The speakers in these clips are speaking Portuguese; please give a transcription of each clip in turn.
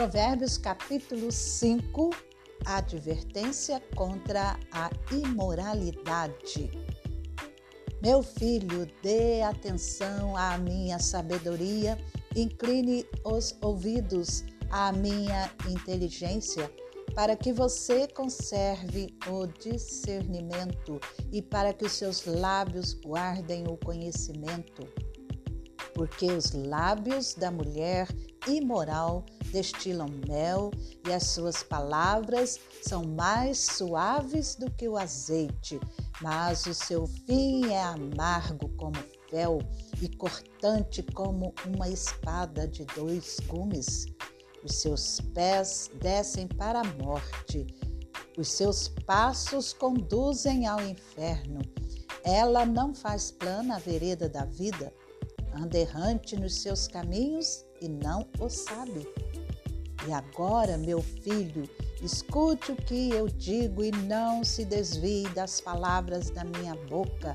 Provérbios capítulo 5, advertência contra a imoralidade. Meu filho, dê atenção à minha sabedoria, incline os ouvidos à minha inteligência, para que você conserve o discernimento e para que os seus lábios guardem o conhecimento. Porque os lábios da mulher imoral destilam mel e as suas palavras são mais suaves do que o azeite, mas o seu fim é amargo como fel e cortante como uma espada de dois gumes. Os seus pés descem para a morte, os seus passos conduzem ao inferno. Ela não faz plana a vereda da vida, anda errante nos seus caminhos e não o sabe. E agora, meu filho, escute o que eu digo e não se desvie das palavras da minha boca.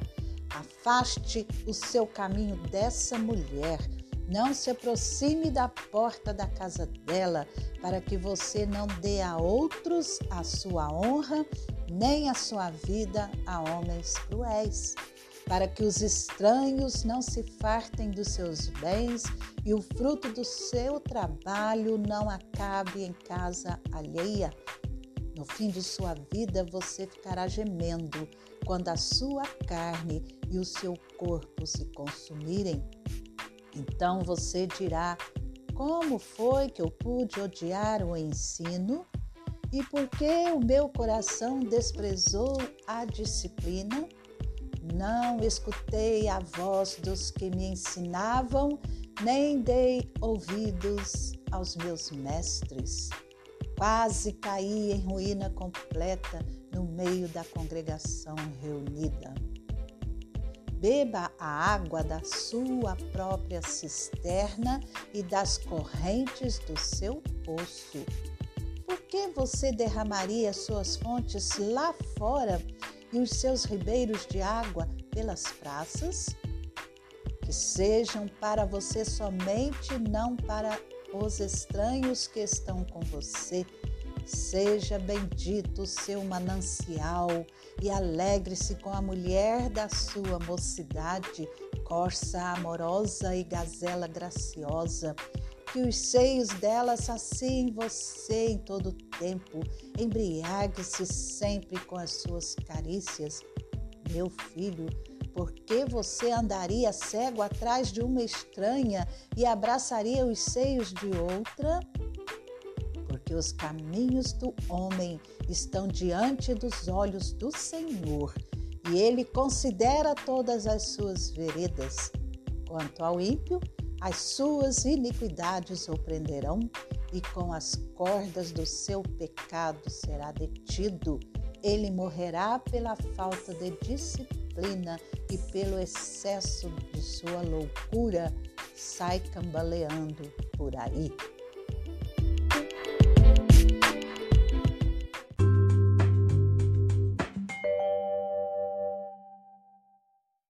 Afaste o seu caminho dessa mulher. Não se aproxime da porta da casa dela, para que você não dê a outros a sua honra, nem a sua vida a homens cruéis para que os estranhos não se fartem dos seus bens e o fruto do seu trabalho não acabe em casa alheia. No fim de sua vida você ficará gemendo quando a sua carne e o seu corpo se consumirem. Então você dirá: Como foi que eu pude odiar o ensino? E por que o meu coração desprezou a disciplina? Não escutei a voz dos que me ensinavam, nem dei ouvidos aos meus mestres. Quase caí em ruína completa no meio da congregação reunida. Beba a água da sua própria cisterna e das correntes do seu poço. Por que você derramaria suas fontes lá fora e os seus ribeiros de água pelas praças? Que sejam para você somente, não para os estranhos que estão com você. Seja bendito o seu manancial e alegre-se com a mulher da sua mocidade, corça amorosa e gazela graciosa que os seios dela saciem você em todo o tempo, embriague-se sempre com as suas carícias. Meu filho, por que você andaria cego atrás de uma estranha e abraçaria os seios de outra? Porque os caminhos do homem estão diante dos olhos do Senhor e ele considera todas as suas veredas. Quanto ao ímpio, as suas iniquidades o prenderão e com as cordas do seu pecado será detido. Ele morrerá pela falta de disciplina e pelo excesso de sua loucura, sai cambaleando por aí.